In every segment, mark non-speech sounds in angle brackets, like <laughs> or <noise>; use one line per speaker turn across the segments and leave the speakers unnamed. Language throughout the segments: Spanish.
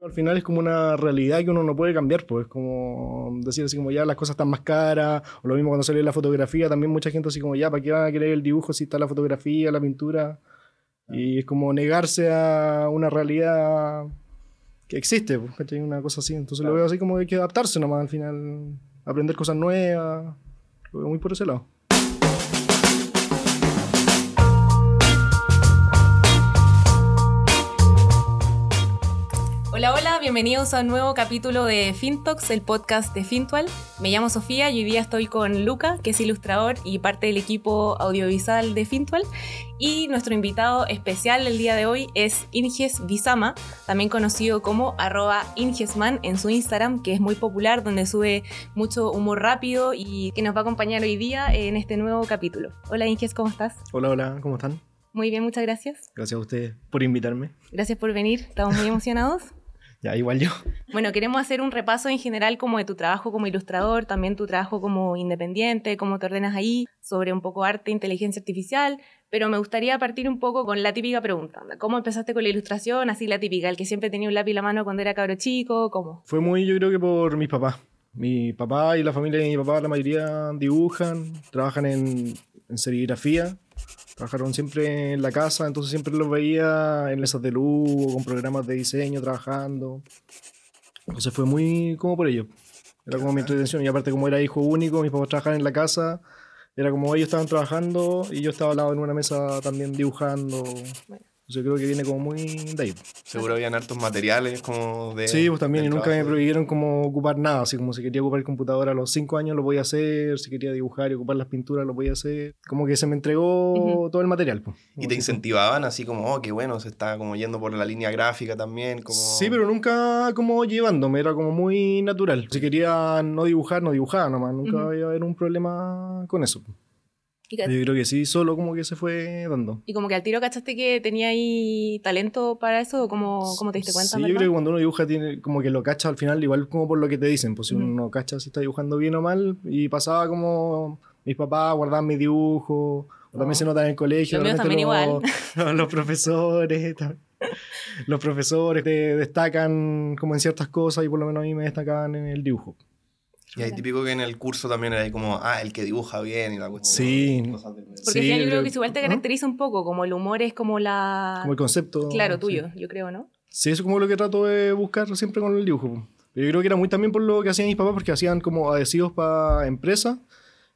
Al final es como una realidad que uno no puede cambiar, pues es como decir así como ya las cosas están más caras, o lo mismo cuando salió la fotografía, también mucha gente así como ya, ¿para qué van a querer el dibujo si está la fotografía, la pintura? Y es como negarse a una realidad que existe, pues. Una cosa así. Entonces lo veo así como que hay que adaptarse nomás al final, aprender cosas nuevas, lo veo muy por ese lado.
Bienvenidos a un nuevo capítulo de FinTalks, el podcast de Fintual. Me llamo Sofía y hoy día estoy con Luca, que es ilustrador y parte del equipo audiovisual de Fintual. Y nuestro invitado especial el día de hoy es Inges Bizama, también conocido como arroba Ingesman en su Instagram, que es muy popular, donde sube mucho humor rápido y que nos va a acompañar hoy día en este nuevo capítulo. Hola Inges, ¿cómo estás?
Hola, hola, ¿cómo están?
Muy bien, muchas gracias.
Gracias a ustedes por invitarme.
Gracias por venir, estamos muy <laughs> emocionados.
Ya, igual yo.
Bueno, queremos hacer un repaso en general como de tu trabajo como ilustrador, también tu trabajo como independiente, cómo te ordenas ahí, sobre un poco arte, inteligencia artificial, pero me gustaría partir un poco con la típica pregunta. ¿Cómo empezaste con la ilustración? Así la típica, el que siempre tenía un lápiz en la mano cuando era cabro chico, ¿cómo?
Fue muy, yo creo que por mis papás. Mi papá y la familia de mi papá, la mayoría dibujan, trabajan en, en serigrafía Trabajaron siempre en la casa, entonces siempre los veía en mesas de luz, con programas de diseño, trabajando. Entonces fue muy como por ello. Era como mi intención. Y aparte, como era hijo único, mis papás trabajaban en la casa. Era como ellos estaban trabajando y yo estaba al lado en una mesa también dibujando. Yo creo que viene como muy de ahí.
Seguro habían hartos materiales como de...
Sí, pues también, y nunca me prohibieron como ocupar nada, así como si quería ocupar el computador a los cinco años lo podía hacer, si quería dibujar y ocupar las pinturas lo podía hacer, como que se me entregó todo el material. Pues,
y te incentivaban así como, oh, qué bueno, se está como yendo por la línea gráfica también, como...
Sí, pero nunca como llevándome, era como muy natural. Si quería no dibujar, no dibujaba nomás, nunca iba a haber un problema con eso. Yo creo que sí, solo como que se fue dando.
¿Y como que al tiro cachaste que tenía ahí talento para eso? ¿O cómo, cómo te diste cuenta?
Sí, yo creo que cuando uno dibuja, tiene, como que lo cacha al final, igual como por lo que te dicen. Pues si uno cacha si está dibujando bien o mal. Y pasaba como mis papás guardaban mi dibujo. O también oh. se nota en el colegio.
Los también igual. <laughs>
Los profesores. los profesores te destacan como en ciertas cosas y por lo menos a mí me destacaban en el dibujo.
Y hay típico que en el curso también era como, ah, el que dibuja bien y la cuestión.
Sí.
Porque yo creo que igual te caracteriza un poco, como el humor es como la...
Como el concepto.
Claro, tuyo, yo creo, ¿no?
Sí, eso es como lo que trato de buscar siempre con el dibujo. Yo creo que era muy también por lo que hacían mis papás, porque hacían como adhesivos para empresas.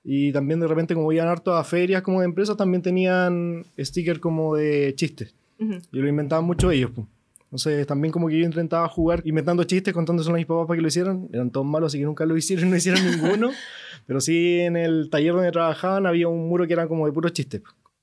Y también de repente, como iban harto a ferias como de empresas, también tenían stickers como de chistes. Y lo inventaban mucho ellos. Pues. Entonces también como que yo intentaba jugar inventando chistes, contándose a mis papás para que lo hicieran. Eran todos malos, así que nunca lo hicieron, <laughs> no hicieron ninguno. Pero sí en el taller donde trabajaban había un muro que era como de puros chistes.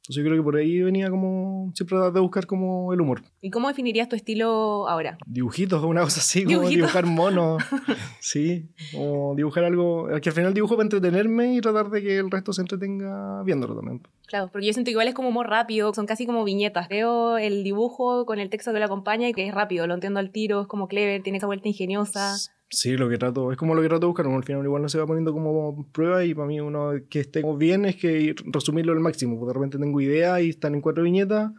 Entonces yo creo que por ahí venía como siempre de buscar como el humor.
¿Y cómo definirías tu estilo ahora?
Dibujitos, una cosa así, como dibujar monos. <laughs> sí, o dibujar algo, que al final dibujo para entretenerme y tratar de que el resto se entretenga viéndolo también.
Claro, porque yo siento que igual es como muy rápido, son casi como viñetas. Veo el dibujo con el texto que lo acompaña y que es rápido, lo entiendo al tiro, es como clever, tiene esa vuelta ingeniosa.
Sí, lo que trato, es como lo que trato de buscar, uno al final igual no se va poniendo como prueba y para mí uno que esté bien es que resumirlo al máximo, porque de repente tengo idea y están en cuatro viñetas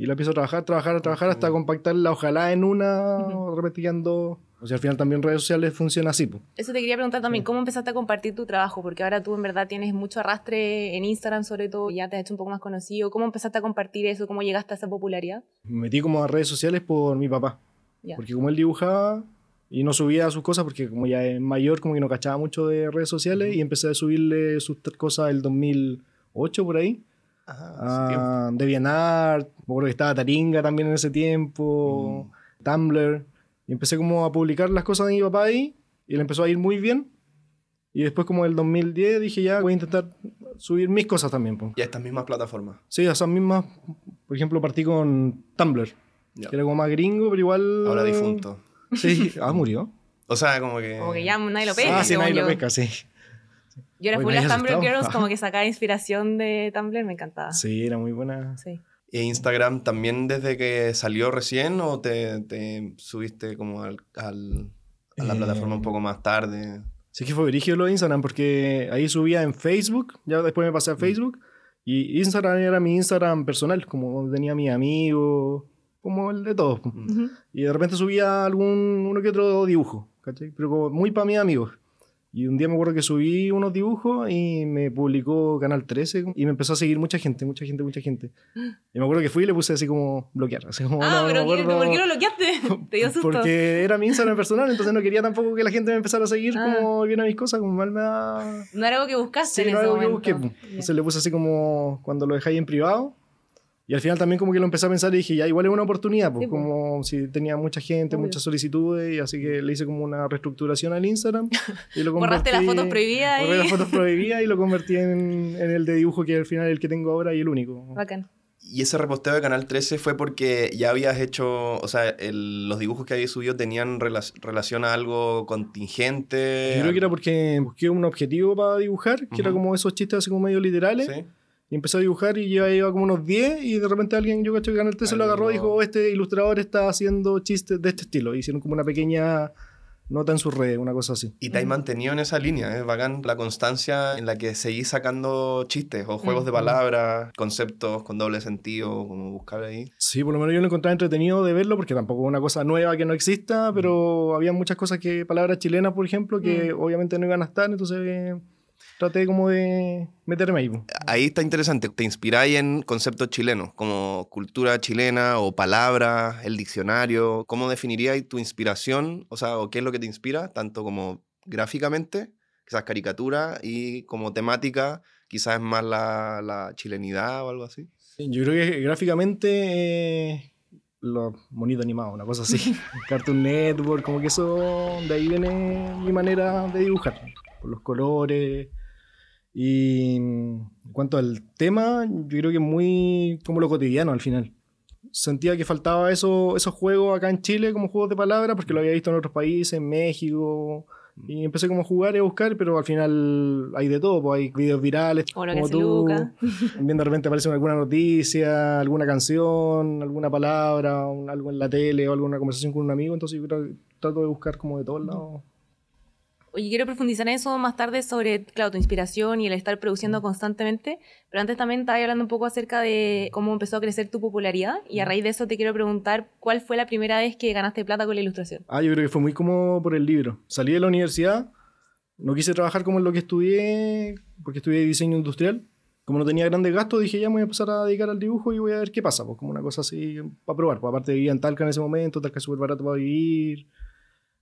y la empiezo a trabajar, trabajar, trabajar hasta compactarla ojalá en una, uh O sea, al final también redes sociales funciona así.
Eso te quería preguntar también, ¿cómo empezaste a compartir tu trabajo? Porque ahora tú en verdad tienes mucho arrastre en Instagram sobre todo, ya te has hecho un poco más conocido. ¿Cómo empezaste a compartir eso? ¿Cómo llegaste a esa popularidad?
Me metí como a redes sociales por mi papá. Porque como él dibujaba, y no subía sus cosas porque como ya es mayor, como que no cachaba mucho de redes sociales y empecé a subirle sus cosas el 2008 por ahí. Ajá, uh, DeviantArt, me acuerdo que estaba Taringa también en ese tiempo, mm. Tumblr. Y empecé como a publicar las cosas de mi papá ahí y le empezó a ir muy bien. Y después como el 2010 dije ya voy a intentar subir mis cosas también.
¿Y a estas mismas plataformas?
Sí, a esas mismas. Por ejemplo, partí con Tumblr. Que era como más gringo, pero igual...
Ahora difunto.
Sí, ah, murió.
O sea, como que.
Como que ya nadie lo pesca.
Ah, sí, nadie lo pesca, sí.
Yo era full las Tumblr Girls, como que <laughs> sacaba inspiración de Tumblr, me encantaba.
Sí, era muy buena.
Sí.
¿E Instagram también desde que salió recién o te, te subiste como al, al, a la plataforma un eh, poco más tarde?
Sí, que fue dirigido lo de Instagram porque ahí subía en Facebook, ya después me pasé a mm. Facebook y Instagram era mi Instagram personal, como tenía mis amigos como el de todos. po.
Ujú.
Y de repente subía algún uno que otro dibujo, ¿cachai? Pero como muy para mis amigos. Y un día me acuerdo que subí unos dibujos y me publicó Canal 13 y me empezó a seguir mucha gente, mucha gente, mucha gente. Y me acuerdo que fui y le puse así como bloquear. Así como,
Ah,
no, no
pero
me
¿qué-
acuerdo.
¿por qué lo bloqueaste? <laughs> Te dio susto.
Porque era mi Instagram personal, entonces no quería tampoco que la gente me empezara a seguir
Ah.
como viendo mis cosas, como mal me da...
No era algo que buscaste
Sí,
en
no
ese
algo que
momento.
busqué. po. Entonces le puse así como cuando lo dejáis en privado. Y al final también como que lo empecé a pensar y dije, ya, igual es una oportunidad, pues,
Sí, po.
como si tenía mucha gente,
Obvio.
muchas solicitudes, y así que le hice como una reestructuración al Instagram. <laughs> Y lo
Borraste las fotos prohibidas
Borré
y-
las fotos prohibidas y lo convertí en, <laughs> en el de dibujo que al final es el que tengo ahora y el único.
Bacán.
Y ese reposteo de Canal 13 fue porque ya habías hecho, o sea, el- los dibujos que habías subido tenían rela- relación a algo contingente.
Yo creo que era porque busqué un objetivo para dibujar, que era como esos chistes así como medio literales.
Sí.
Y empecé a dibujar y ya iba como unos 10 y de repente alguien, yo cacho que Canal 13 lo
Alguien
agarró y
lo-
dijo, "Oh, este ilustrador está haciendo chistes de este estilo. Hicieron como una pequeña nota en sus redes, una cosa así.
Y te has mantenido en esa línea, es bacán la constancia en la que seguís sacando chistes o juegos de
Mm.
palabras, conceptos con doble sentido, como buscar ahí.
Sí, por lo menos yo lo encontraba entretenido de verlo porque tampoco es una cosa nueva que no exista, pero había muchas cosas que, palabras chilenas, por ejemplo, que obviamente no iban a estar, entonces eh, traté como de meterme ahí.
Ahí está interesante, te inspiráis en conceptos chilenos, como cultura chilena o palabras, el diccionario. ¿Cómo definiríais tu inspiración? O sea, ¿o qué es lo que te inspira? Tanto como gráficamente, quizás caricatura, y como temática, quizás es más la, la chilenidad o algo así.
Sí, Yo creo que gráficamente eh, los monitos animados, una cosa así. <laughs> Cartoon Network, como que eso, de ahí viene mi manera de dibujar, por los colores. Y mm, en cuanto al tema, yo creo que es muy como lo cotidiano al final. Sentía que faltaba eso, esos juegos acá en Chile como juegos de palabras, porque lo había visto en otros países, en México. Y empecé como a jugar y a buscar, pero al final hay de todo, pues hay videos virales,
O lo que
como tú.
Luca. <laughs>
También de repente aparece alguna noticia, alguna canción, alguna palabra, un- algo en la tele o alguna conversación con un amigo. Entonces yo creo que trato de buscar como de todos lados.
Oye, quiero profundizar en eso más tarde sobre, claro, tu inspiración y el estar produciendo constantemente, pero antes también estaba hablando un poco acerca de cómo empezó a crecer tu popularidad y a raíz de eso te quiero preguntar cuál fue la primera vez que ganaste plata con la ilustración.
Ah, yo creo que fue muy como por el libro. Salí de la universidad, no quise trabajar como en lo que estudié, porque estudié diseño industrial. Como no tenía grandes gastos, dije ya me voy a empezar a dedicar al dibujo y voy a ver qué pasa, pues como una cosa así para probar. Pues aparte vivía en Talca en ese momento, Talca es súper barato para vivir.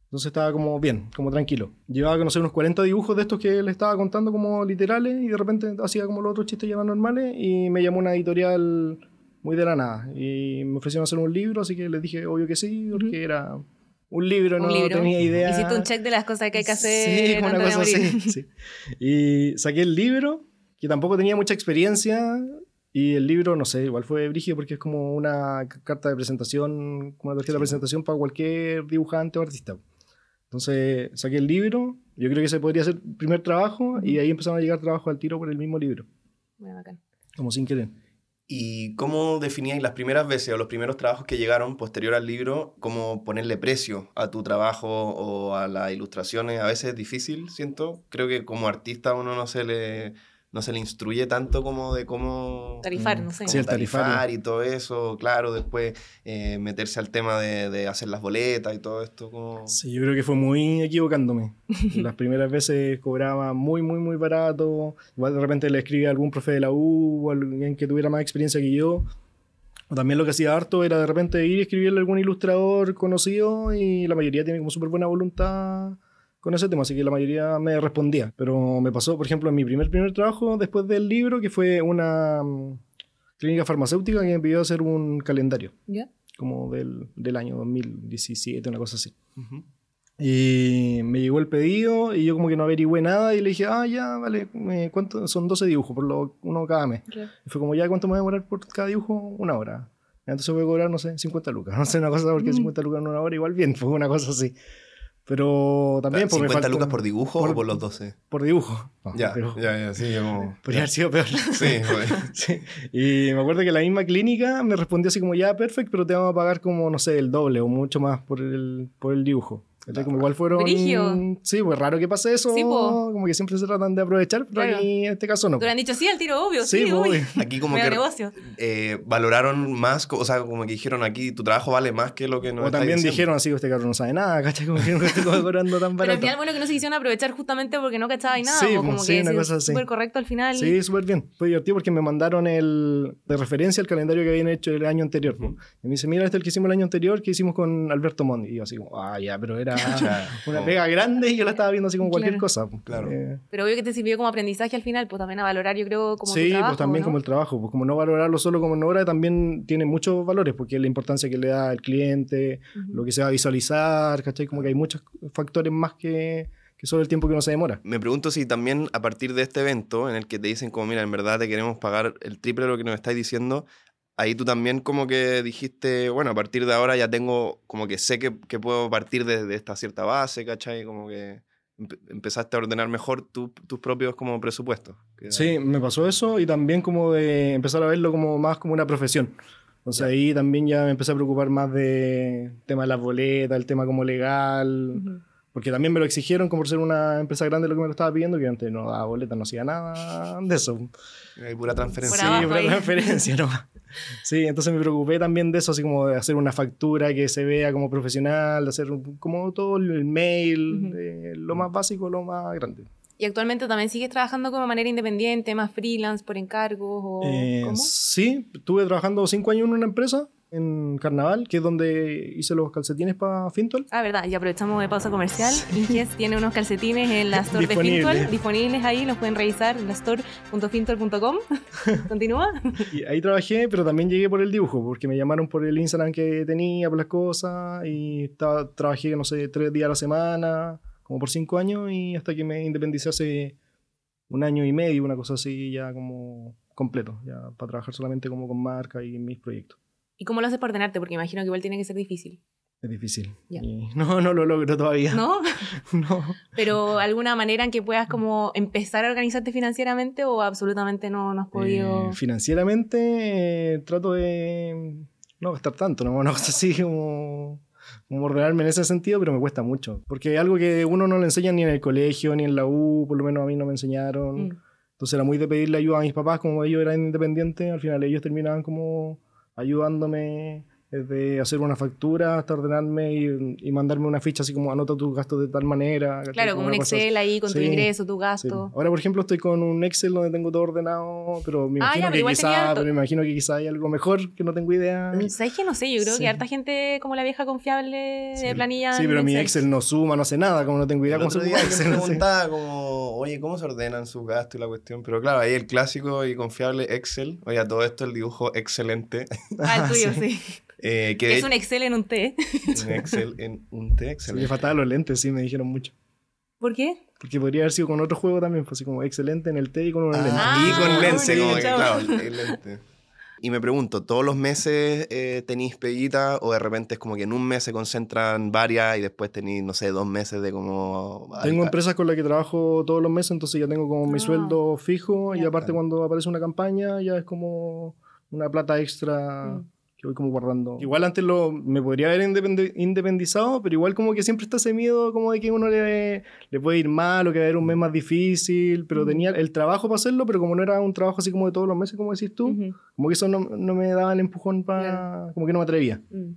Entonces estaba como bien, como tranquilo. Llevaba, no sé, unos 40 dibujos de estos que le estaba contando como literales y de repente hacía como los otros chistes ya más normales y me llamó una editorial muy de la nada y me ofrecieron hacer un libro, así que les dije obvio que sí, porque era un libro,
Un
no
libro.
tenía idea.
Hiciste un check de las cosas que hay que hacer
Sí, como una cosa así. sí. Y saqué el libro, que tampoco tenía mucha experiencia. Y el libro, no sé, igual fue brígido porque es como una carta de presentación, como una tarjeta de presentación para cualquier dibujante o artista. Entonces saqué el libro, yo creo que ese podría ser el primer trabajo, y ahí empezaron a llegar trabajos al tiro por el mismo libro,
Bueno, bacán.
como sin querer.
¿Y cómo definíais las primeras veces o los primeros trabajos que llegaron posterior al libro, cómo ponerle precio a tu trabajo o a las ilustraciones? A veces es difícil, siento. Creo que como artista uno no se le, no se le instruye tanto como de cómo...
Tarifar,
Mm,
no sé.
Sí, el
tarifar y todo eso, claro, después eh, meterse al tema de, de hacer las boletas y todo esto, como...
Sí, yo creo que fue muy equivocándome. <laughs> Las primeras veces cobraba muy, muy, muy barato. Igual de repente le escribía a algún profe de la U o alguien que tuviera más experiencia que yo. O también lo que hacía harto era de repente ir y escribirle a algún ilustrador conocido y la mayoría tiene como súper buena voluntad con ese tema, así que la mayoría me respondía. Pero me pasó, por ejemplo, en mi primer, primer trabajo después del libro, que fue una mm, clínica farmacéutica que me pidió hacer un calendario,
¿Ya?
como del, del año 2017, una cosa así.
Ujú.
Y me llegó el pedido y yo como que no averigüé nada y le dije, ah, ya, vale, ¿cuánto? son 12 dibujos, por lo, uno cada mes. Y fue como, ya, ¿cuánto me voy a demorar por cada dibujo? Una hora. Entonces voy a cobrar, no sé, 50 lucas. <laughs> No sé, una cosa, porque
Mm.
50 lucas en una hora igual bien, <laughs> fue una cosa así. Pero también pues, me
50
falta-
lucas por dibujo
por-
o por los 12?
por dibujo. No,
Ya, ya, ya, sí, como...
Podría haber sido peor.
Sí, <laughs> güey.
Sí. Y me acuerdo que la misma clínica me respondió así como, ya, perfecto, pero te vamos a pagar como, no sé, el doble o mucho más por el, por el dibujo. ¿Cachai? Como igual fueron.
Brigio.
Sí, pues raro que pase eso.
Sí, po.
Como que siempre se tratan de aprovechar, pero
Claro.
aquí en este caso no.
Te lo han dicho sí al tiro, obvio. Sí,
pues,
Aquí como que
negocio.
eh, valoraron más, o sea, como que dijeron aquí, tu trabajo vale más que lo que nos
O también
diciendo.
dijeron así, este cabrón no sabe nada, <laughs> ¿cachai? Como que no estoy cobrando tan
Pero al
barato.
final, bueno, que no se quisieron aprovechar justamente porque no cachaba y nada.
Sí,
pues,
pues,
como
sí,
que
una
sí,
cosa así.
súper correcto al final.
Sí, súper bien. Fue divertido porque me mandaron el de referencia al calendario que habían hecho el año anterior. po. Y me dice, mira, este es el que hicimos el año anterior, que hicimos con Alberto Mondi. Y yo así como, ah, ya, pero era <laughs> Una pega grande y yo la estaba viendo así como cualquier
Claro.
cosa. po.
Claro.
Eh,
Pero obvio que te sirvió como aprendizaje al final, pues también a valorar, yo creo, como tu
sí,
trabajo,
pues también
¿no?
como el trabajo, pues como no valorarlo solo como una hora, también tiene muchos valores, porque la importancia que le da al cliente,
Ujú.
lo que se va a visualizar, ¿cachai? Como que hay muchos factores más que, que solo el tiempo que uno se demora.
Me pregunto si también a partir de este evento en el que te dicen como, mira, en verdad te queremos pagar el triple de lo que nos estáis diciendo, ahí tú también como que dijiste, bueno, a partir de ahora ya tengo, como que sé que, que puedo partir desde esta cierta base, ¿cachai? Como que empe- empezaste a ordenar mejor tu- tus propios como presupuestos.
Sí, me pasó eso y también como de empezar a verlo como más como una profesión. Entonces
Ya.
ahí también ya me empecé a preocupar más de tema de las boletas, el tema como legal,
Ujú.
Porque también me lo exigieron como por ser una empresa grande lo que me lo estaba pidiendo, que antes no daba boletas, no hacía nada de eso.
Hay pura transferencia.
Por
sí, pura transferencia, ¿no? Sí, entonces me preocupé también de eso, así como de hacer una factura que se vea como profesional, de hacer como todo el mail,
Ujú.
de lo más básico, lo más grande.
Y actualmente también sigues trabajando como de manera independiente, más freelance, por encargos o
Eh,
¿cómo?
sí, estuve trabajando cinco años en una empresa, en Carnaval, que es donde hice los calcetines para Fintual.
Ah, verdad, y aprovechamos de pausa comercial. Inges tiene unos calcetines en la store de. Fintual, disponibles ahí, los pueden revisar en la store.fintual.com. <laughs> Continúa.
Y ahí trabajé, pero también llegué por el dibujo, porque me llamaron por el Instagram que tenía, por las cosas, y estaba, trabajé, no sé, tres días a la semana, como por cinco años, y hasta que me independicé hace un año y medio, una cosa así, ya como completo, ya para trabajar solamente como con marca y mis proyectos.
¿Y cómo lo haces para ordenarte? Porque imagino que igual tiene que ser difícil.
Es difícil.
Ya.
Y <laughs> no, no lo logro todavía.
¿No? <laughs>
no.
Pero alguna manera en que puedas como empezar a organizarte financieramente o absolutamente no, no has podido...
Eh, financieramente eh, trato de no gastar tanto, ¿no? <laughs> Una cosa así como, como ordenarme en ese sentido, pero me cuesta mucho. Porque es algo que uno no le enseña ni en el colegio, ni en la U, por lo menos a mí no me enseñaron.
Mm.
Entonces era muy de pedirle ayuda a mis papás, como ellos eran independientes, al final ellos terminaban como ayudándome desde hacer una factura hasta ordenarme y, y mandarme una ficha así como anota tus gastos de tal manera.
Claro, como un Excel ahí con tu
Sí,
ingreso, tu
Sí.
gasto.
Ahora, por ejemplo, estoy con un Excel donde tengo todo ordenado, pero me
Ah,
imagino
ya, pero
que quizá, pero me imagino que quizá hay algo mejor que no tengo idea.
¿Sabes que no sé? Yo creo
Sí.
que harta gente como la vieja confiable de
Sí.
planilla.
Sí, pero mi Excel no suma, no hace nada, como no tengo idea
El otro día
Excel.
me preguntaba como, oye, ¿cómo se ordenan sus gastos y la cuestión? Pero claro, ahí el clásico y confiable Excel. Oye, todo esto el dibujo excelente.
Ah, el <laughs> tuyo, sí.
Eh, que
es un Excel en un T. <laughs>
un Excel en un T
Sí,
excelente.
me faltaban los lentes, sí, me dijeron mucho.
¿Por qué?
Porque podría haber sido con otro juego también, pues así como excelente en el T y con lente.
Ah, y con
Ah,
lente, como que, claro, el- lente. Y me pregunto, ¿todos los meses eh, tenéis peguita o de repente es como que en un mes se concentran varias y después tenéis, no sé, dos meses de como...
Tengo empresas con las que trabajo todos los meses, entonces ya tengo como mi
Ah.
sueldo fijo y
Ya.
aparte cuando aparece una campaña ya es como una plata extra
Mm.
Que voy como guardando. Igual antes lo, me podría haber independizado, pero igual como que siempre está ese miedo como de que uno le, le puede ir mal o que va a haber un mes más difícil, pero tenía el trabajo para hacerlo, pero como no era un trabajo así como de todos los meses, como decís tú, como que eso no, no me daba el empujón para...
Claro.
como que no me atrevía.
Mm.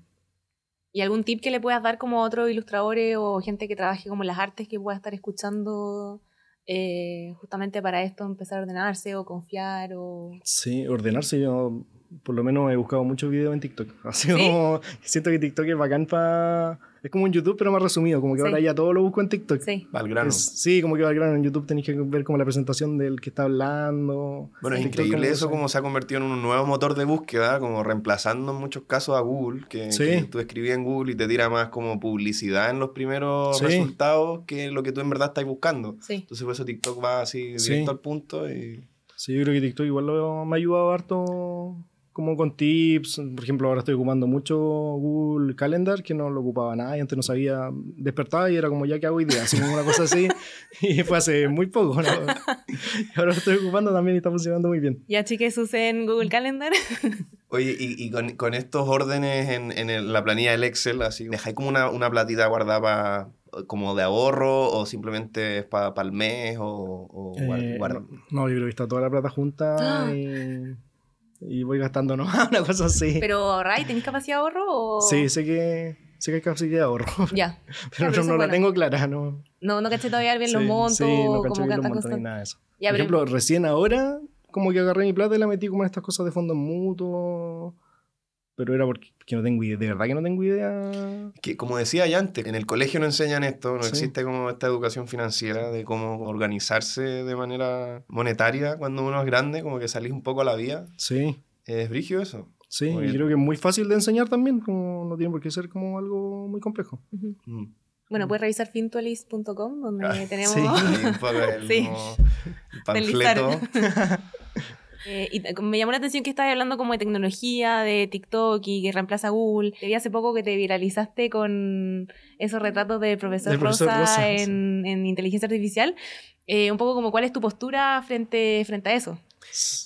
¿Y algún tip que le puedas dar como a otros ilustradores o gente que trabaje como en las artes que pueda estar escuchando eh, justamente para esto, empezar a ordenarse o confiar o...
Sí, ordenarse. Yo por lo menos he buscado muchos videos en TikTok. <laughs> Así
¿Sí?
como siento que TikTok es bacán para... Es como un YouTube, pero más resumido. Como que
Sí.
ahora ya todo lo busco en TikTok.
Sí.
Al grano.
Es- sí, como que va al grano. En YouTube tenéis que ver como la presentación del que está hablando.
Bueno, es
TikTok
increíble
como
eso como se ha convertido en un nuevo motor de búsqueda, como reemplazando en muchos casos a Google, que,
Sí.
que tú escribías en Google y te tira más como publicidad en los primeros
Sí.
resultados que lo que tú en verdad estás buscando.
Sí.
Entonces por eso TikTok va así
Sí.
directo al punto y...
Sí, yo creo que TikTok igual lo- me ha ayudado harto como con tips. Por ejemplo, ahora estoy ocupando mucho Google Calendar, que no lo ocupaba nada y antes no sabía. Despertaba y era como ya que hago hoy día, así como una cosa así. <laughs> Y fue hace muy poco, ¿no? Y ahora lo estoy ocupando también y está funcionando muy bien.
Ya chiques usen Google Calendar. <laughs>
Oye, y, y con, con estos órdenes en, en el- la planilla del Excel, así, dejáis como una, una platita guardada como de ahorro o simplemente es para el mes o, o
Eh,
guard-
no, no, yo creo que está toda la plata junta
¡Ah!
y, y voy gastando <laughs> nomás, una cosa así.
Pero, Ray, ¿tenés capacidad de ahorro o...?
Sí, sé que, sé que hay capacidad de ahorro, <laughs>
Ya. <laughs>
pero
pero eso
no, la tengo clara, ¿no?
No, no caché todavía bien los montos,
sí, no caché bien los montos ni nada de eso.
Ya,
Por
pero-
ejemplo, recién ahora, como que agarré mi plata y la metí como en estas cosas de fondos mutuos. Pero era porque que no tengo idea, de verdad que no tengo idea.
Que como decía ya antes, en el colegio no enseñan esto, no
Sí.
existe como esta educación financiera de cómo organizarse de manera monetaria cuando uno es grande, como que salís un poco a la vía.
Sí,
Es brigio eso.
sí, y creo que es muy fácil de enseñar también, como no tiene por qué ser como algo muy complejo.
Ujú.
Mm.
Bueno, puedes revisar fintualis.com, donde
Ah,
tenemos... <laughs>
sí.
Un poco el,
Sí. <laughs>
panfleto.
Eh, y me llamó la atención que estabas hablando como de tecnología, de TikTok y que reemplaza a Google. Te vi hace poco que te viralizaste con esos retratos del profesor,
profesor
Rosa,
Rosa,
en, en inteligencia artificial. Eh, un poco como cuál es tu postura frente, frente a eso.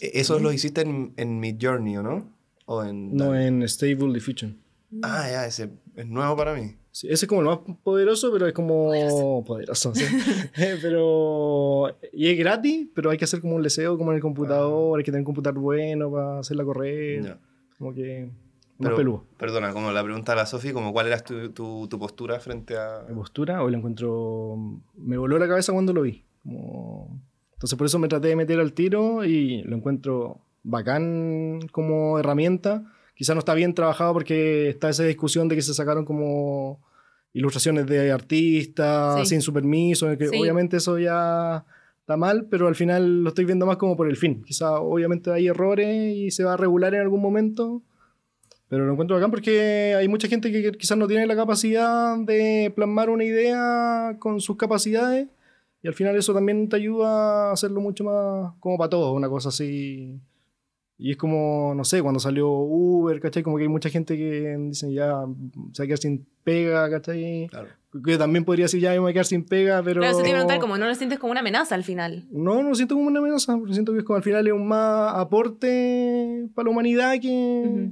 E- Eso lo hiciste en, en Mid Journey, ¿o no? O en,
No en Stable Diffusion.
Ah, ya, ese es nuevo para mí.
Sí, ese es como el más poderoso, pero es como poderoso, sí. Eh, <laughs> <laughs> pero y es gratis, pero hay que hacer como un leseo como en el computador, hay que tener un computador bueno para hacerla correr,
Ya.
como que
Pero,
peludo.
perdona, como la pregunta a la Sofi, como cuál era tu, tu, tu postura frente a...
Mi postura, hoy lo encuentro, me voló la cabeza cuando lo vi. como- Entonces por eso me traté de meter al tiro y lo encuentro bacán como herramienta. Quizá no está bien trabajado porque está esa discusión de que se sacaron como ilustraciones de artistas
Sí.
sin su permiso, que
Sí.
obviamente eso ya está mal, pero al final lo estoy viendo más como por el fin. Quizá obviamente hay errores y se va a regular en algún momento, pero lo encuentro bacán porque hay mucha gente que quizás no tiene la capacidad de plasmar una idea con sus capacidades y al final eso también te ayuda a hacerlo mucho más como para todos, una cosa así. Y es como, no sé, cuando salió Uber, ¿cachai? Como que hay mucha gente que dicen ya, se va a quedar sin pega, ¿cachai?
Claro.
Que también podría decir ya, me voy a quedar sin pega, pero...
Pero eso te iba a preguntar, como no lo sientes como una amenaza al final.
No, no lo siento como una amenaza, porque siento que es como al final es un más aporte para la humanidad que,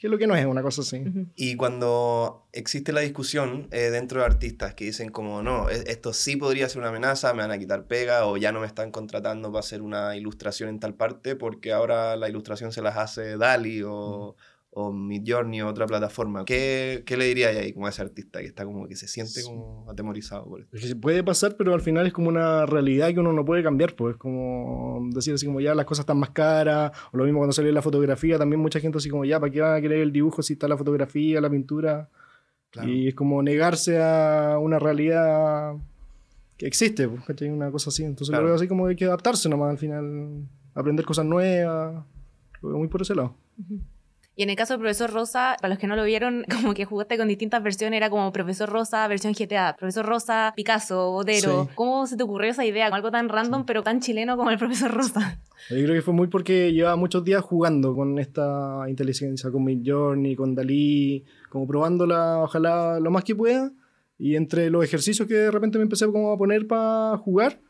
Ujú.
que lo que no es, una cosa así.
Y cuando existe la discusión eh, dentro de artistas que dicen como, no, e- esto sí podría ser una amenaza, me van a quitar pega o ya no me están contratando para hacer una ilustración en tal parte porque ahora la ilustración se las hace Dali o, o Midjourney o otra plataforma. ¿Qué, qué le diría ahí como a ese artista que está como que se siente como atemorizado por esto?
Es que puede pasar, pero al final es como una realidad que uno no puede cambiar, pues es como decir así como ya las cosas están más caras, o lo mismo cuando salió la fotografía, también mucha gente así como ya, ¿para qué van a querer el dibujo si está la fotografía, la pintura?
Claro.
Y es como negarse a una realidad que existe, pues, ¿cachai? Una cosa así. Entonces
Claro.
lo veo así como que hay que adaptarse nomás al final, aprender cosas nuevas, lo veo muy por ese lado.
Y en el caso del profesor Rosa, para los que no lo vieron, <laughs> como que jugaste con distintas versiones, era como profesor Rosa versión GTA, profesor Rosa Picasso, Botero.
Sí.
¿Cómo se te ocurrió esa idea? Algo tan random, pero tan chileno como el profesor Rosa.
Yo creo que fue muy porque llevaba muchos días jugando con esta inteligencia, con Midjourney, con Dalí, como probándola, ojalá lo más que pueda. Y entre los ejercicios que de repente me empecé como a poner para jugar,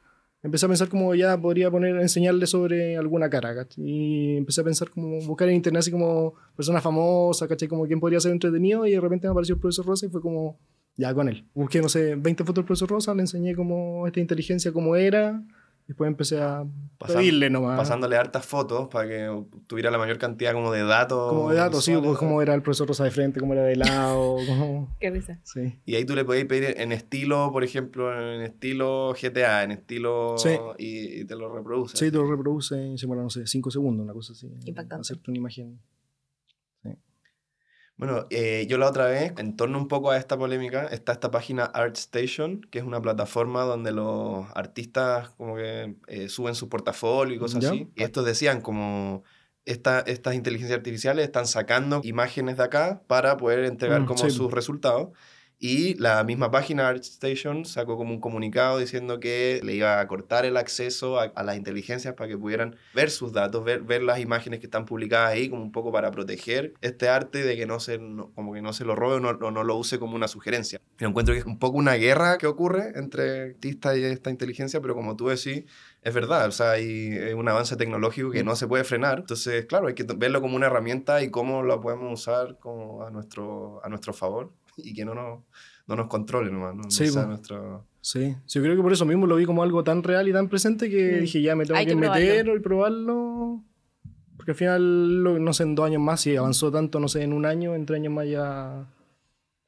empecé a pensar como ya podría poner, enseñarle sobre alguna cara. Y empecé a pensar como buscar en internet así como personas famosas, ¿cachai? Como quién podría ser entretenido y de repente me apareció el profesor Rosa y fue como ya con él. Busqué, no sé, 20 fotos del profesor Rosa, le enseñé como esta inteligencia cómo era. Después empecé a
Pasando-
pedirle nomás.
Pasándole hartas fotos para que tuviera la mayor cantidad como de datos.
Como de datos, sí, pues cómo era el profesor Rosa de frente, cómo era de lado, <laughs> cómo...
Qué risa.
Sí.
Y ahí tú le podías pedir en estilo, por ejemplo, en estilo GTA, en estilo...
Sí.
Y, y te lo reproduce.
Sí, te lo reproduce se muere, no sé, 5 segundos, una cosa así.
Impactante.
Hacerte una imagen.
Bueno, eh, yo la otra vez, en torno un poco a esta polémica, está esta página ArtStation, que es una plataforma donde los artistas como que eh, suben su portafolio y cosas
Ya.
así. Y estos decían como... Esta, estas inteligencias artificiales están sacando imágenes de acá para poder entregar
Mm,
como
sí.
sus resultados. Y la misma página ArtStation sacó como un comunicado diciendo que le iba a cortar el acceso a, a las inteligencias para que pudieran ver sus datos, ver, ver las imágenes que están publicadas ahí, como un poco para proteger este arte de que no se, no- como que no se lo robe o no, o no lo use como una sugerencia. Yo encuentro que es un poco una guerra que ocurre entre artistas y esta inteligencia, pero como tú decís, es verdad, o sea, hay un avance tecnológico que no se puede frenar. Entonces, claro, hay que verlo como una herramienta y cómo la podemos usar como a nuestro, a nuestro favor. Y que no nos, no nos controle nomás, no, No
Sí,
sea
po.
nuestra-
Sí, sí, yo creo que por eso mismo lo vi como algo tan real y tan presente que
Mm.
dije, ya me tengo
Hay
que,
que
meter y probarlo. Porque al final, lo- no sé, en dos años más, si avanzó tanto, no sé, en un año, en tres años más ya...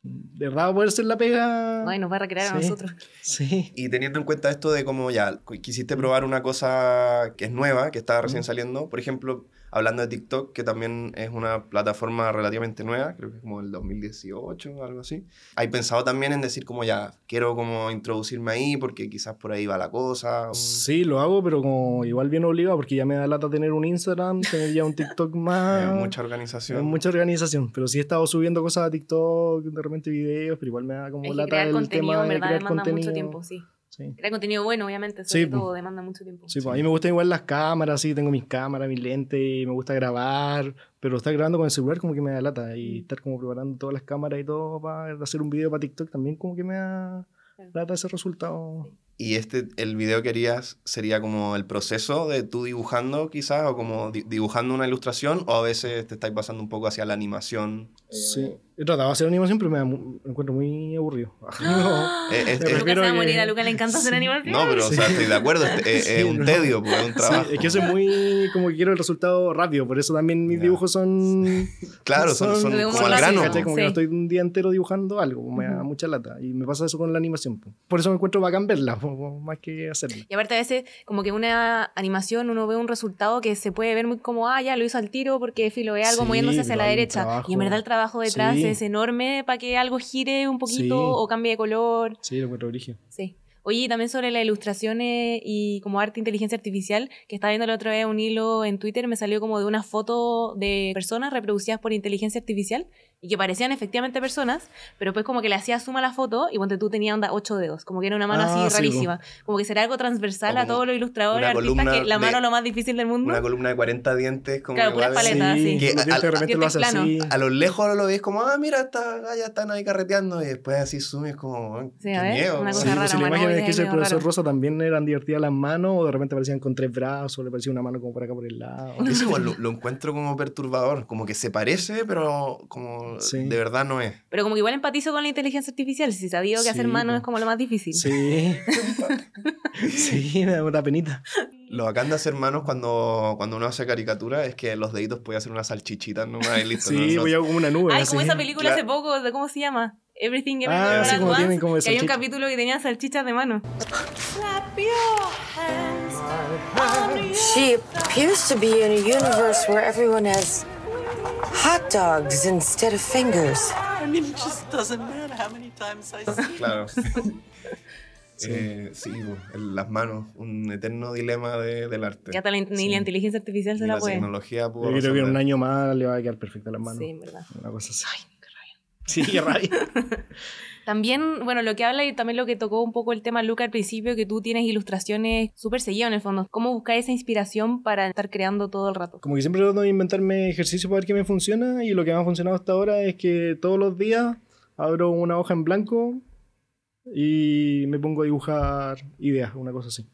De verdad va a poder ser la pega.
Ay, nos va a recrear a
Sí.
nosotros.
Sí.
Y teniendo en cuenta esto de cómo ya quisiste probar una cosa que es nueva, que está recién
Mm.
saliendo, por ejemplo, hablando de TikTok, que también es una plataforma relativamente nueva, creo que es como el 2018 o algo así. ¿Hay pensado también en decir como ya, quiero como introducirme ahí porque quizás por ahí va la cosa? o-
Sí, lo hago, pero como igual bien obligado, porque ya me da lata tener un Instagram, tener ya un TikTok <laughs> más.
mucha organización.
Es mucha organización, pero sí he estado subiendo cosas a TikTok, de repente videos, pero igual me da como
que
lata
crear
el
contenido,
tema de crear
demanda
contenido.
mucho tiempo, sí.
Sí.
Crear contenido bueno, obviamente, sobre
Sí,
todo, demanda mucho tiempo.
Sí, pues a mí me gustan igual las cámaras, sí, tengo mis cámaras, mis lentes, y me gusta grabar, pero estar grabando con el celular como que me da lata, y
Mm.
estar como preparando todas las cámaras y todo para hacer un video para TikTok también como que me da lata ese resultado.
Y este, el video que harías sería como el proceso de tú dibujando quizás, o como di- dibujando una ilustración, o a veces te estáis pasando un poco hacia la animación.
Sí, he tratado de hacer animación, pero me, me encuentro muy aburrido. <laughs> No.
Eh, es-
Me
es-
Lucas se
refiero
va a morir, a Lucas le encanta hacer
Sí.
animación.
no, pero o sea, estoy de acuerdo, es, es- es
Sí,
un
no.
tedio, pues, es un
Sí,
trabajo.
es que yo soy muy como que quiero el resultado rápido, por eso también mis dibujos son <laughs>
Claro, son, son
de
como al grano.
Como que
Sí.
no estoy un día entero dibujando algo, me da mucha lata. Y me pasa eso con la animación. po. Por eso me encuentro bacán verla, más que hacerla.
Y aparte a veces como que una animación uno ve un resultado que se puede ver muy como, ah, ya lo hizo al tiro porque filo ve algo
Sí,
moviéndose hacia la derecha.
trabajo.
Y en verdad el trabajo detrás
Sí.
es enorme para que algo gire un poquito
Sí.
o cambie de color.
Sí, lo encuentro origen.
Sí. Oye, y también sobre las ilustraciones y como arte inteligencia artificial, que estaba viendo la otra vez un hilo en Twitter, me salió como de una foto de personas reproducidas por inteligencia artificial y que parecían efectivamente personas, pero pues como que le hacía suma a la foto y ponte tú tenía onda ocho dedos, como que era una mano
Ah,
así
sí,
rarísima. Como que será algo transversal a
como
todos los ilustradores, artistas,
columna
que la mano
de-
es lo más difícil del mundo.
Una columna de 40 dientes, como
Claro, puras paletas. sí.
Que
dientes
al-
de repente lo así.
A lo lejos lo ves como, ah, mira, esta, ya están ahí carreteando, y después así sumes como, "Ay,
Sí,
qué
a ver,
miedo.
una
weón".
cosa
Sí,
rara,
pues es que ese
medio
profesor
raro.
Rosa también eran divertidas las manos, o de repente aparecían con tres brazos, o le parecía una mano como por acá por el lado.
Eso igual lo, lo encuentro como perturbador, como que se parece, pero como
Sí.
de verdad no es.
Pero como que igual empatizo con la inteligencia artificial, si sabía que
Sí,
hacer mano es como lo más difícil.
Sí. <laughs> sí, me da una penita.
Lo bacán de hacer manos cuando, cuando uno hace caricatura es que los deditos puede hacer una salchichita nomás y listo.
Sí,
¿no?
voy a como una nube.
Ay,
así.
como esa película
Claro.
hace poco, cómo se llama? Everything
Ah,
Everywhere All
sí, como
Once,
tienen como
que hay un capítulo que tenía salchichas de mano.
She appears to be in a universe where everyone has hot dogs instead of fingers.
I mean, it just doesn't matter how many times I see
Claro. <laughs> Eh, sí, bo, el- las manos, un eterno dilema de- del arte.
Ya ni
Sí.
la inteligencia artificial se la
la
puede.
tecnología pudo
Yo creo que en un año más le va a quedar perfecta las manos.
Sí, en verdad.
Una cosa así. Sí, qué rabia. <laughs>
También, bueno, lo que habla y también lo que tocó un poco el tema Luca al principio, que tú tienes ilustraciones súper seguidas en el fondo. ¿Cómo buscar esa inspiración para estar creando todo el rato?
Como que siempre trato de inventarme ejercicios para ver qué me funciona y lo que me ha funcionado hasta ahora es que todos los días abro una hoja en blanco y me pongo a dibujar ideas, una cosa así.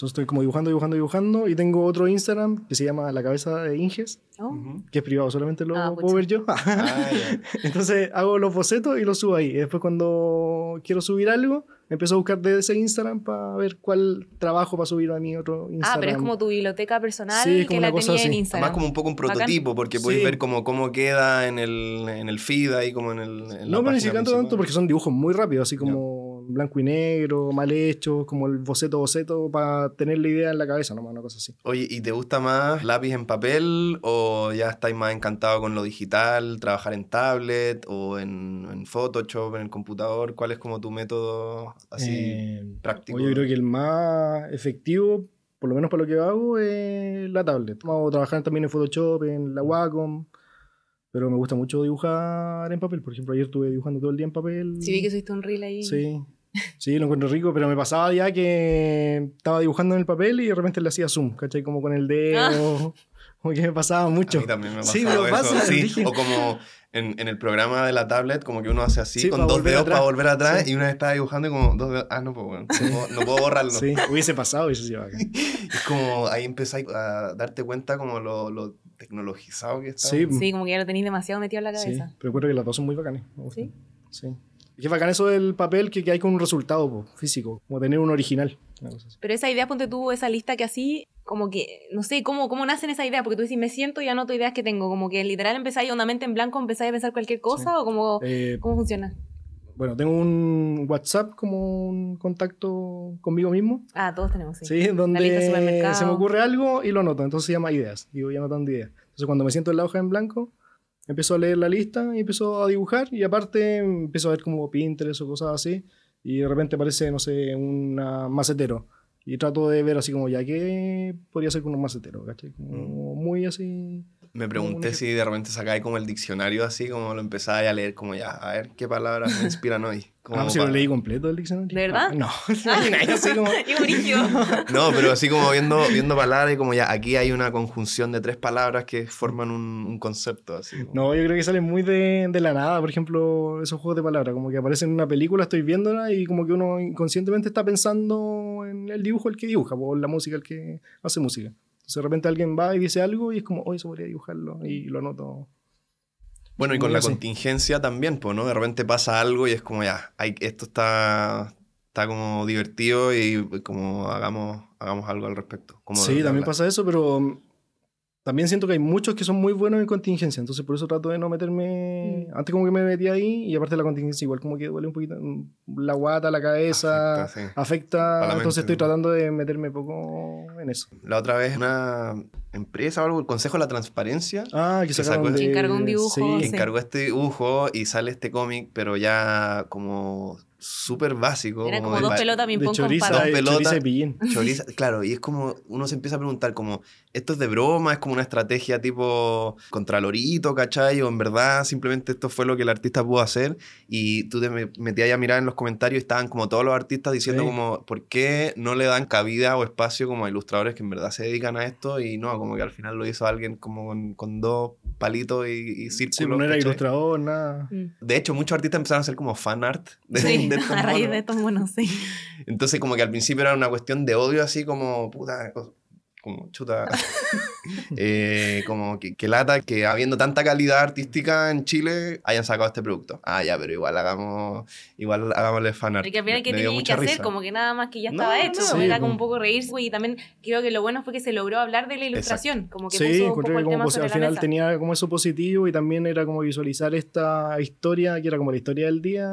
Entonces estoy como dibujando, dibujando, dibujando y tengo otro Instagram que se llama La Cabeza de Inges.
Ujú.
que es privado, solamente lo
Ah,
puedo
pucha.
ver yo.
Ah. <laughs>
Entonces hago los bocetos y los subo ahí. Y después cuando quiero subir algo, empiezo a buscar de ese Instagram para ver cuál trabajo para subir a mi otro Instagram.
Ah, pero es como tu biblioteca personal
Sí,
que
como
la tenía en
así.
Instagram.
Además como un poco un
Bacán.
prototipo, porque podéis
Sí.
ver como cómo queda en el, en el feed ahí, como en el... en la
No, pero ni siquiera tanto, porque son dibujos muy rápidos, así como blanco y negro, mal hechos, como el boceto boceto para tener la idea en la cabeza, nomás, una cosa así.
Oye, ¿y te gusta más lápiz en papel o ya estáis más encantado con lo digital, trabajar en tablet o en, en Photoshop, en el computador? ¿Cuál es como tu método así
Eh,
práctico?
Yo creo que el más efectivo, por lo menos para lo que hago, es la tablet. Vamos a trabajar también en Photoshop, en la Wacom, pero me gusta mucho dibujar en papel. Por ejemplo, ayer estuve dibujando todo el día en papel.
Sí, vi que subiste un reel ahí.
Sí, sí, lo encuentro rico, pero me pasaba ya que estaba dibujando en el papel y de repente le hacía zoom, ¿cachai? Como con el dedo, <laughs> como que me pasaba mucho.
A mí también me ha
Sí,
eso.
pasa,
Sí,
dije.
o como en, en el programa de la tablet, como que uno hace así,
Sí,
con dos dedos
atrás.
para volver atrás,
Sí.
y una vez estaba dibujando y como dos dedos, ah, no puedo, bueno, no, puedo, no puedo borrarlo.
Sí, hubiese pasado y eso sí bacán. <laughs>
Es como ahí empezáis a darte cuenta como lo, lo tecnologizado que está.
Sí,
Sí, como que ya lo tenéis demasiado metido en la
sí,
cabeza.
pero creo que las dos son muy bacanes. me gustan.
¿Sí?
Sí. Qué bacán eso del papel que, que hay con un resultado po, físico, como tener un original.
Pero esa idea, ponte tú, esa lista que así, como que, no sé, ¿cómo, cómo nacen esa idea? Porque tú dices, me siento y anoto ideas que tengo, como que literal empezáis una mente en blanco, empezáis a pensar cualquier cosa, o como,
Eh,
¿cómo funciona?
bueno, tengo un WhatsApp como un contacto conmigo mismo.
Ah, todos tenemos, sí.
Sí, donde se me ocurre algo y lo anoto. Entonces se llama ideas. Y voy anotando ideas. Entonces cuando me siento en la hoja en blanco, empiezo a leer la lista y empiezo a dibujar. Y aparte empiezo a ver como Pinterest o cosas así. Y de repente aparece, no sé, un macetero. Y trato de ver así como, ya, ¿qué podría ser con un macetero? ¿Cachai? Como muy así...
Me
un
pregunté si de repente sacáis como el diccionario así, como lo empezáis a leer, como ya, a ver qué palabras me inspiran hoy. Como <laughs>
Ah, pues si lo leí completo el diccionario.
¿De verdad?
Ah, no. <laughs> <laughs> así como...
No, pero así como viendo, viendo palabras y como ya, aquí hay una conjunción de tres palabras que forman un, un concepto. Así, como-
No, yo creo que sale muy de, de la nada, por ejemplo, esos juegos de palabras, como que aparecen en una película, estoy viéndola y como que uno inconscientemente está pensando en el dibujo el que dibuja, o en la música el que hace música. Entonces de repente alguien va y dice algo y es como, hoy eso podría dibujarlo y lo anoto.
Bueno, y con la
así.
contingencia también, pues, ¿no? De repente pasa algo y es como ya, hay, esto está, está como divertido y como hagamos, hagamos algo al respecto. Como
sí,
de
también pasa eso, pero mm, también siento que hay muchos que son muy buenos en contingencia, entonces por eso trato de no meterme...
Mm.
Antes como que me metí ahí y aparte la contingencia igual como que duele un poquito mm, la guata, la cabeza,
Afecta, sí.
entonces
mente,
estoy tratando de meterme poco en eso.
La otra vez una empresa o algo, el Consejo de la Transparencia,
Ah, que
Que
sacaron
sacó-
de...
Que encargó un dibujo,
Sí,
que
sí.
encargó este dibujo y sale este cómic, pero ya como súper básico.
Era como
de
dos pelotas
choriza.
Dos pelotas.
choriza y pillín.
choriza, <laughs> claro, y es como uno se empieza a preguntar como, ¿esto es de broma? ¿Es como una estrategia tipo contralorito, cachai? ¿O en verdad simplemente esto fue lo que el artista pudo hacer? Y tú te me- metías a mirar en los comentarios y estaban como todos los artistas diciendo
Sí.
como, ¿por qué no le dan cabida o espacio como a ilustradores que en verdad se dedican a esto? Y no, como que al final lo hizo alguien como con, con dos palitos y, y círculos.
Sí, pues no era
¿cachai?
ilustrador, nada.
Mm.
De hecho, muchos artistas empezaron a hacer como fan art de,
Sí, <laughs>
de estos <laughs>
a raíz
monos.
de estos monos, sí. <laughs>
Entonces, como que al principio era una cuestión de odio, así como, puta, co- como chuta. <laughs> Eh, como que, que lata que habiendo tanta calidad artística en Chile hayan sacado este producto. Ah, ya, pero igual hagamos, igual hagámosle fan art.
Porque al final,
Me-
¿qué
me dio
tenía que
mucha
hacer?
risa.
Como que nada más que ya
No,
estaba hecho.
no.
Era
Sí,
como un
po.
poco reírse. Y también creo que lo bueno fue que se logró hablar de la ilustración. Como que
Sí,
puso un poco
que
el tema sobre
al
la
final
mesa.
tenía como eso positivo y también era como visualizar esta historia que era como la historia del día.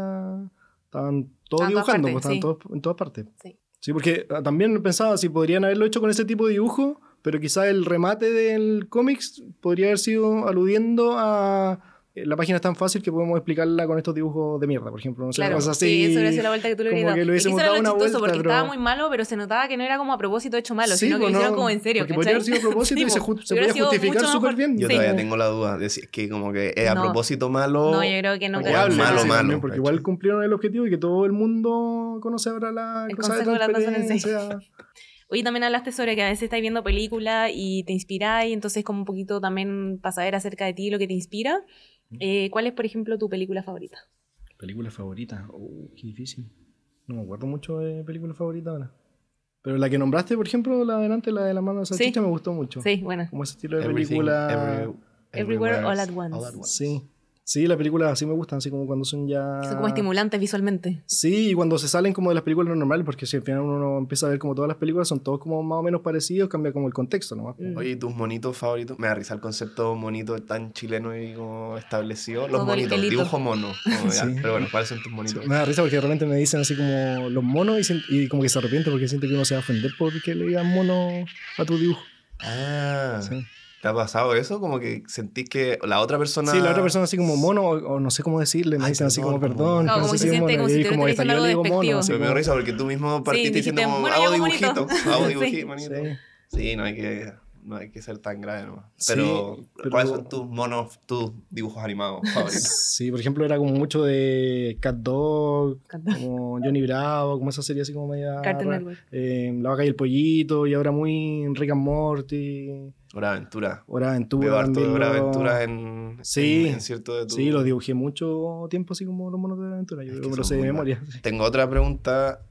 Estaban todos
en
dibujando, pues, estaban
sí.
todos en todas partes.
Sí.
Sí, porque ah, también pensaba si podrían haberlo hecho con ese tipo de dibujo, pero quizá el remate del cómics podría haber sido aludiendo a la página es tan fácil que podemos explicarla con estos dibujos de mierda, por ejemplo. No sé,
Claro,
cosas
sí,
así.
eso hubiera sido la vuelta que tú le
como
hubieras
que
dado.
lo hubiésemos
eso era
dado una vuelta,
porque
pero-
estaba muy malo, pero se notaba que no era como a propósito hecho malo,
Sí,
sino que
pues
lo hicieron
no,
como en serio,
porque
¿cachai?
podría haber sido a propósito y
Sí,
se ju- <laughs> se
Hubiera
podía justificar
mucho
súper bien.
Yo
Sí.
todavía tengo la duda de si es que como que es a
No.
propósito malo.
No, yo creo que no. Sea.
malo,
sí,
malo,
también, porque igual cumplieron el objetivo y que todo el mundo conoce ahora la
El
cosa de
Transparencia. <laughs> Oye, también hablaste sobre que a veces estás viendo películas y te inspiráis, entonces como un poquito también para saber acerca de ti lo que te inspira. Eh, ¿Cuál es, por ejemplo, tu película favorita?
Película favorita. Oh, qué difícil. No me acuerdo mucho de película favorita ahora. Pero la que nombraste, por ejemplo, la de adelante, la de la mano de salchicha, me gustó mucho.
Sí, buena.
Como ese estilo de
Everything,
película.
every-
Everywhere, all at
everywhere,
once.
Sí. Sí, las películas así me gustan, así como cuando son ya.
Son como estimulantes visualmente.
Sí, y cuando se salen como de las películas normales, porque si al final uno empieza a ver como todas las películas son todos como más o menos parecidos, cambia como el contexto nomás.
Mm.
Oye, ¿y tus monitos favoritos? Me da risa el concepto monito tan chileno y como establecido. Los
Todo
monitos, dibujo mono. <laughs> como ya.
Sí.
Pero bueno, ¿cuáles son tus monitos?
Me da risa porque de repente me dicen así como los monos y como que se arrepiente porque siente que uno se va a ofender porque le digan mono a tu dibujo.
Ah,
Sí.
¿Te ha pasado eso? Como que sentís que la otra persona...
Sí, la otra persona así como mono o, o no sé cómo decirle, me
Ay,
dicen así como perdón. No
como que
si
se siente
mono",
como
y
si te
como yo le
diciendo
digo
algo
mono.
despectivo.
así
me da
como-
risa porque tú mismo partiste diciendo como,
"Bueno,
hago
ya, bonito".
dibujito, <laughs> hago dibujito,
Sí.
bonito. Sí, no hay que, no hay que ser tan grave nomás.
Sí,
Pero,
pero-
¿cuáles son tus monos, tus dibujos animados favoritos?
Sí, por ejemplo, era como mucho de Cat Dog,
Cat Dog.
como Johnny Bravo, como esa serie así como media.
Cartoon
rara.
Network.
Eh, la vaca y el pollito, y ahora muy Rick and Morty,
Hora de aventura.
Hora de Aventura.
Veo harto de Hora aventura en,
Sí.
en, en cierto de tu...
Sí, los dibujé mucho tiempo así como los monos de aventura. Yo
Es
creo
que
me lo sé de memoria.
Tengo otra pregunta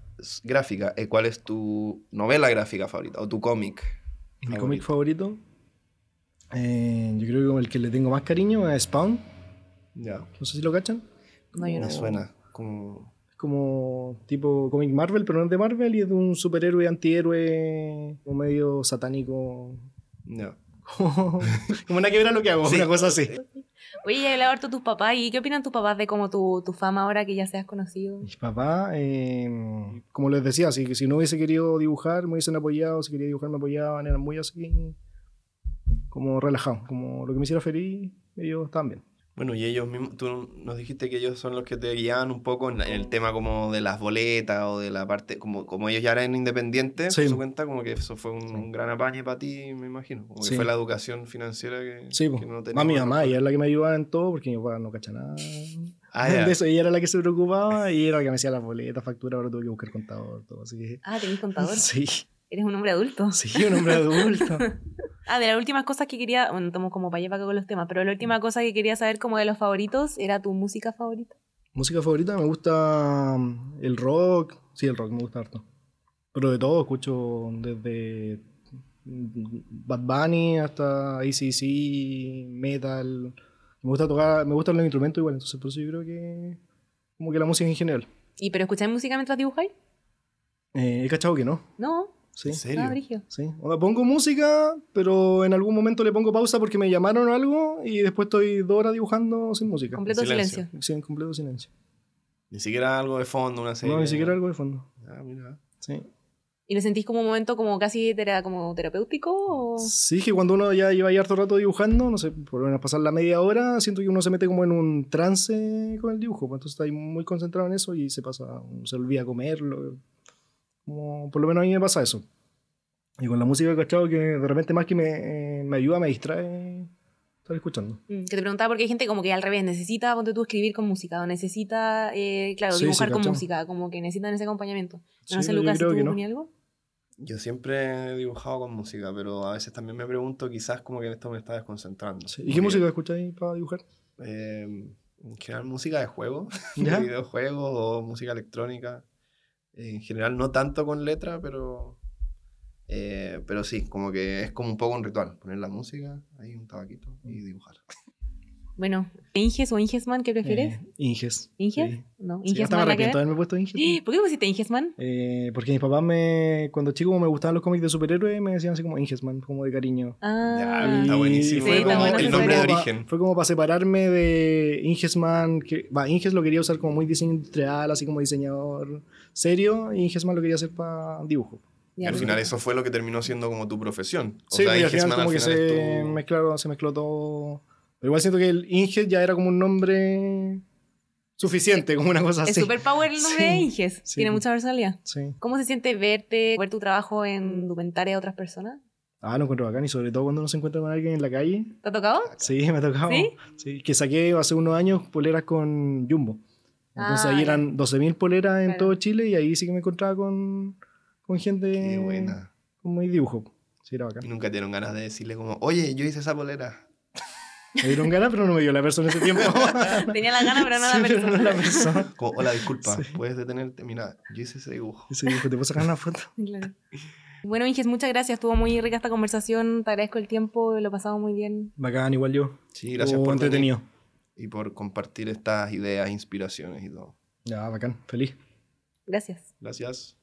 gráfica. eh, ¿Cuál es tu novela gráfica favorita o tu cómic?
Mi cómic favorito, eh, yo creo que como el que le tengo más cariño es Spawn.
Ya.
No sé si lo cachan.
No, yo no.
Me suena. Como...
Es como tipo cómic Marvel, pero no es de Marvel y es de un superhéroe antihéroe como medio satánico.
No.
Como una que lo que hago,
Sí.
una cosa así.
Oye, ya he hablado harto de tus papás. ¿Y qué opinan tus papás de como tu, tu fama ahora que ya seas conocido?
Mis papás, eh, como les decía, si, si no hubiese querido dibujar, me hubiesen apoyado, si quería dibujar me apoyaban, eran muy así, como relajados, como lo que me hiciera feliz, ellos estaban bien.
Bueno, y ellos mismos, tú nos dijiste que ellos son los que te guiaban un poco en, en el tema como de las boletas o de la parte, como, como ellos ya eran independientes,
Sí.
por su cuenta, como que eso fue un, un gran apañe para ti, me imagino. Como que
Sí.
fue la educación financiera que,
Sí,
que no
más
teníamos
mi mamá, ella es la que me ayudaba en todo, porque mi papá no cacha nada.
Ah,
de eso, ella era la que se preocupaba y era la que me hacía las boletas, factura, ahora tuve que buscar contador, todo así. que-
Ah, tenés contador. <laughs>
Sí,
Eres un hombre adulto.
sí, un hombre adulto. <laughs>
Ah, de las últimas cosas que quería, bueno, estamos como para allá para acá con los temas, pero la última cosa que quería saber como de los favoritos era tu música favorita.
Música favorita, me gusta mm, el rock. Sí, el rock me gusta harto. Pero de todo, escucho desde mm, Bad Bunny hasta ACC, metal. Me gusta tocar, me gustan los instrumentos igual, entonces por eso yo creo que como que la música en general.
¿Y pero escucháis música mientras dibujáis?
Eh, he cachado que no,
No.
Sí.
¿En serio?
Ah.
Sí. O sea, pongo música, pero en algún momento le pongo pausa porque me llamaron o algo y después estoy dos horas dibujando sin música.
Completo
silencio.
silencio.
Sí, en completo silencio.
Ni siquiera algo de fondo, una serie.
No, ni siquiera algo de fondo.
Ah, mira.
Sí.
¿Y lo sentís como un momento como casi tera- como terapéutico? O...
Sí, que cuando uno ya lleva ahí harto rato dibujando, no sé, por lo menos pasar la media hora, siento que uno se mete como en un trance con el dibujo, pues, entonces está ahí muy concentrado en eso y se pasa, uno se olvida comerlo. Como, por lo menos a mí me pasa eso. Y con la música he cachado que de repente más que me, me ayuda, me distrae estar escuchando.
Mm, Que te preguntaba porque hay gente como que al revés, necesita, ponte tú, escribir con música, o necesita, eh, claro,
Sí, sí,
dibujar con música, como que necesitan ese acompañamiento.
Sí,
no sé,
pero yo
Lucas,
creo
¿tú
que no.
algo?
Yo siempre he dibujado con música, pero a veces también me pregunto, quizás como que esto me está desconcentrando.
Sí. ¿Y qué música escucháis para dibujar?
eh, en general música de juego, <laughs>
¿Ya?
de videojuegos o música electrónica. En general no tanto con letra, pero, eh, pero sí, como que es como un poco un ritual. Poner la música, ahí un tabaquito y dibujar.
Bueno, ¿Inges o Ingesman? ¿Qué prefieres?
Eh, Inges.
¿Inges?
Sí.
No,
Sí, hasta me
Ingesman. que
arrepiento de haberme puesto Inges. <gasps>
¿Por qué pusiste Ingesman?
Eh, porque mis papás me, cuando chico como me gustaban los cómics de superhéroes, me decían así como Ingesman, como de cariño.
Ah,
está
Y
buenísimo.
Sí, está bueno
el nombre de
como pa-
origen.
fue como para separarme de Ingesman, que va, Inges lo quería usar como muy diseño industrial, así como diseñador serio, y Ingesman lo quería hacer para dibujo.
Y
ya,
al final eso fue lo que terminó siendo como tu profesión. O
sí,
sea,
y al final como que
final
se,
tu-
mezclaron, se mezcló todo. Pero igual siento que el Inges ya era como un nombre suficiente, como una cosa
Es
así.
super power el nombre
Sí,
de Inges.
sí.
Tiene mucha personalidad.
Sí.
¿Cómo se siente verte, ver tu trabajo en indumentaria de otras personas?
Ah, lo encuentro bacán, y sobre todo cuando uno se encuentra con alguien en la calle.
¿Te ha tocado?
Sí, me ha tocado.
¿Sí?
¿Sí? que saqué hace unos años poleras con Jumbo. Entonces
Ah,
ahí eran 12.000 poleras en
Claro.
todo Chile y ahí sí que me encontraba con, con gente
Qué buena.
con muy dibujo. Sí, era
Y
bacán.
nunca te dieron ganas de decirle como, oye, yo hice esa polera.
Me dieron ganas, pero no me dio la persona ese tiempo. <laughs>
Tenía la gana, pero no
Sí,
la
pero
persona.
no la persona.
Como, hola, disculpa,
Sí.
puedes detenerte. Mira, yo hice ese dibujo.
Y se dijo, ¿te puedo sacar una foto?
Claro. Bueno, Inges, muchas gracias. Estuvo muy rica esta conversación. Te agradezco el tiempo. Lo pasamos muy bien.
Bacán, igual yo.
Sí, gracias
Estuvo
por
entretenido.
y por compartir estas ideas, inspiraciones y todo.
Ya, bacán, feliz.
Gracias.
Gracias.